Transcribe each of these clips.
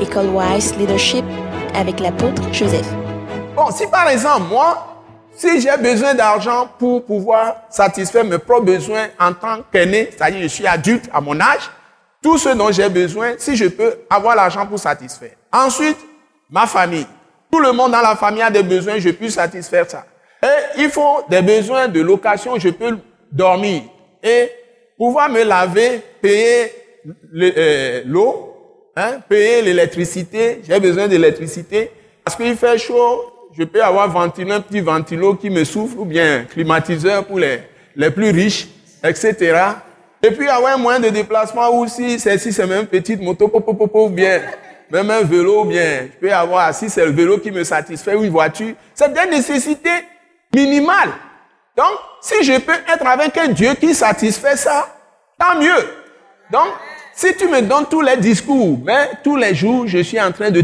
École Wise Leadership avec l'apôtre Joseph. Bon, si par exemple, moi, si j'ai besoin d'argent pour pouvoir satisfaire mes propres besoins en tant qu'aîné, c'est-à-dire je suis adulte à mon âge, tout ce dont j'ai besoin, si je peux avoir l'argent pour satisfaire. Ensuite, ma famille. Tout le monde dans la famille a des besoins, je peux satisfaire ça. Et il faut des besoins de location, je peux dormir. Et pouvoir me laver, payer euh, l'eau, hein, payer l'électricité, j'ai besoin d'électricité. Parce qu'il fait chaud, je peux avoir un petit ventilo qui me souffle, ou bien climatiseur pour les, les plus riches, etc. Et puis avoir un moyen de déplacement ou si c'est c'est même petite moto, ou bien même un vélo, ou bien je peux avoir, si c'est le vélo qui me satisfait ou une voiture, c'est des nécessités minimales. Donc, si je peux être avec un Dieu qui satisfait ça, tant mieux. Donc, si tu me donnes tous les discours, mais tous les jours, je suis en train de,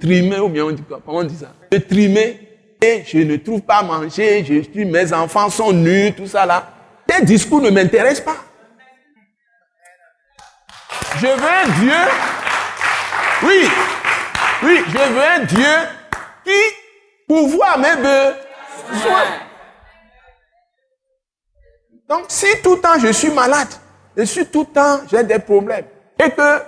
trimer, ou bien on dit quoi, comment on dit ça? De trimer, et je ne trouve pas à manger, je suis, mes enfants sont nus, tout ça là. Tes discours ne m'intéressent pas. Je veux un Dieu, oui, oui, je veux un Dieu qui pourvoit mes besoins. Donc, si tout le temps je suis malade, je suis tout le temps, j'ai des problèmes. Et que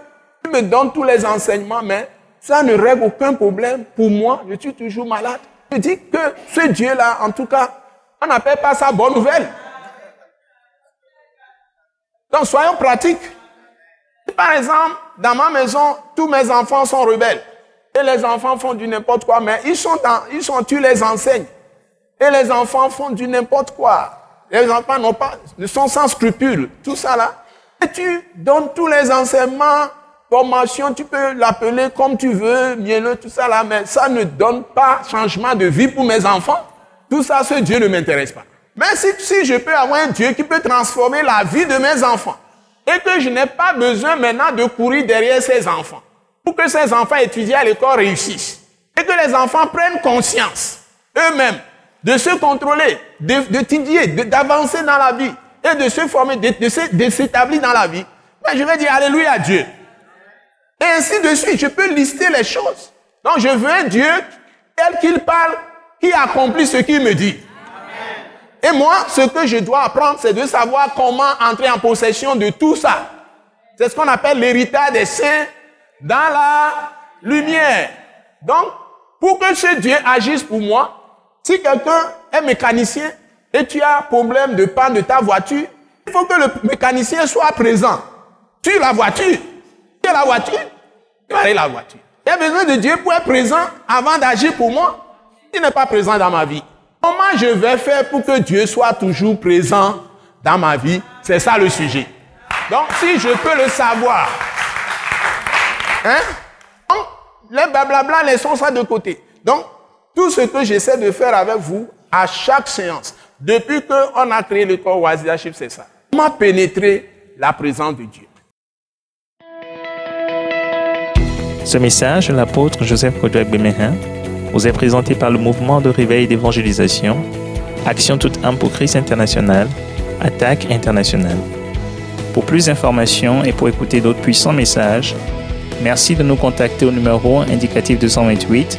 tu me donnes tous les enseignements, mais ça ne règle aucun problème pour moi. Je suis toujours malade. Je dis que ce Dieu-là, en tout cas, on n'appelle pas ça bonne nouvelle. Donc, soyons pratiques. Par exemple, dans ma maison, tous mes enfants sont rebelles. Et les enfants font du n'importe quoi, mais ils sont dans, ils sont, tu les enseignes. Et les enfants font du n'importe quoi. Les enfants n'ont pas, sont sans scrupules. Tout ça là. Et tu donnes tous les enseignements, formation, tu peux l'appeler comme tu veux, mielleux, tout ça là, mais ça ne donne pas changement de vie pour mes enfants. Tout ça, ce Dieu ne m'intéresse pas. Mais si, si je peux avoir un Dieu qui peut transformer la vie de mes enfants, et que je n'ai pas besoin maintenant de courir derrière ces enfants, pour que ces enfants étudient à l'école réussissent, et que les enfants prennent conscience eux-mêmes de se contrôler, d'étudier, d'avancer dans la vie et de se former, de, s'établir dans la vie, ben je vais dire Alléluia à Dieu. Et ainsi de suite, je peux lister les choses. Donc je veux un Dieu tel qu'il parle, qui accomplit ce qu'il me dit. Et moi, ce que je dois apprendre, c'est de savoir comment entrer en possession de tout ça. C'est ce qu'on appelle l'héritage des saints dans la lumière. Donc, pour que ce Dieu agisse pour moi, si quelqu'un est mécanicien et tu as problème de panne de ta voiture, il faut que le mécanicien soit présent. Tu la voiture. Tu la voiture. Tu la voiture. A besoin de Dieu pour être présent avant d'agir pour moi. Il n'est pas présent dans ma vie. Comment je vais faire pour que Dieu soit toujours présent dans ma vie? C'est ça le sujet. Donc, si je peux le savoir, hein, les blablabla, laissons ça de côté. Donc, tout ce que j'essaie de faire avec vous à chaque séance, depuis qu'on a créé le corps Leadership, c'est ça. Comment pénétrer la présence de Dieu? Ce message l'apôtre Joseph Kodouak Bemehin vous est présenté par le mouvement de réveil d'évangélisation, Action toute âme pour Christ international, Attaque internationale. Pour plus d'informations et pour écouter d'autres puissants messages, merci de nous contacter au numéro indicatif 228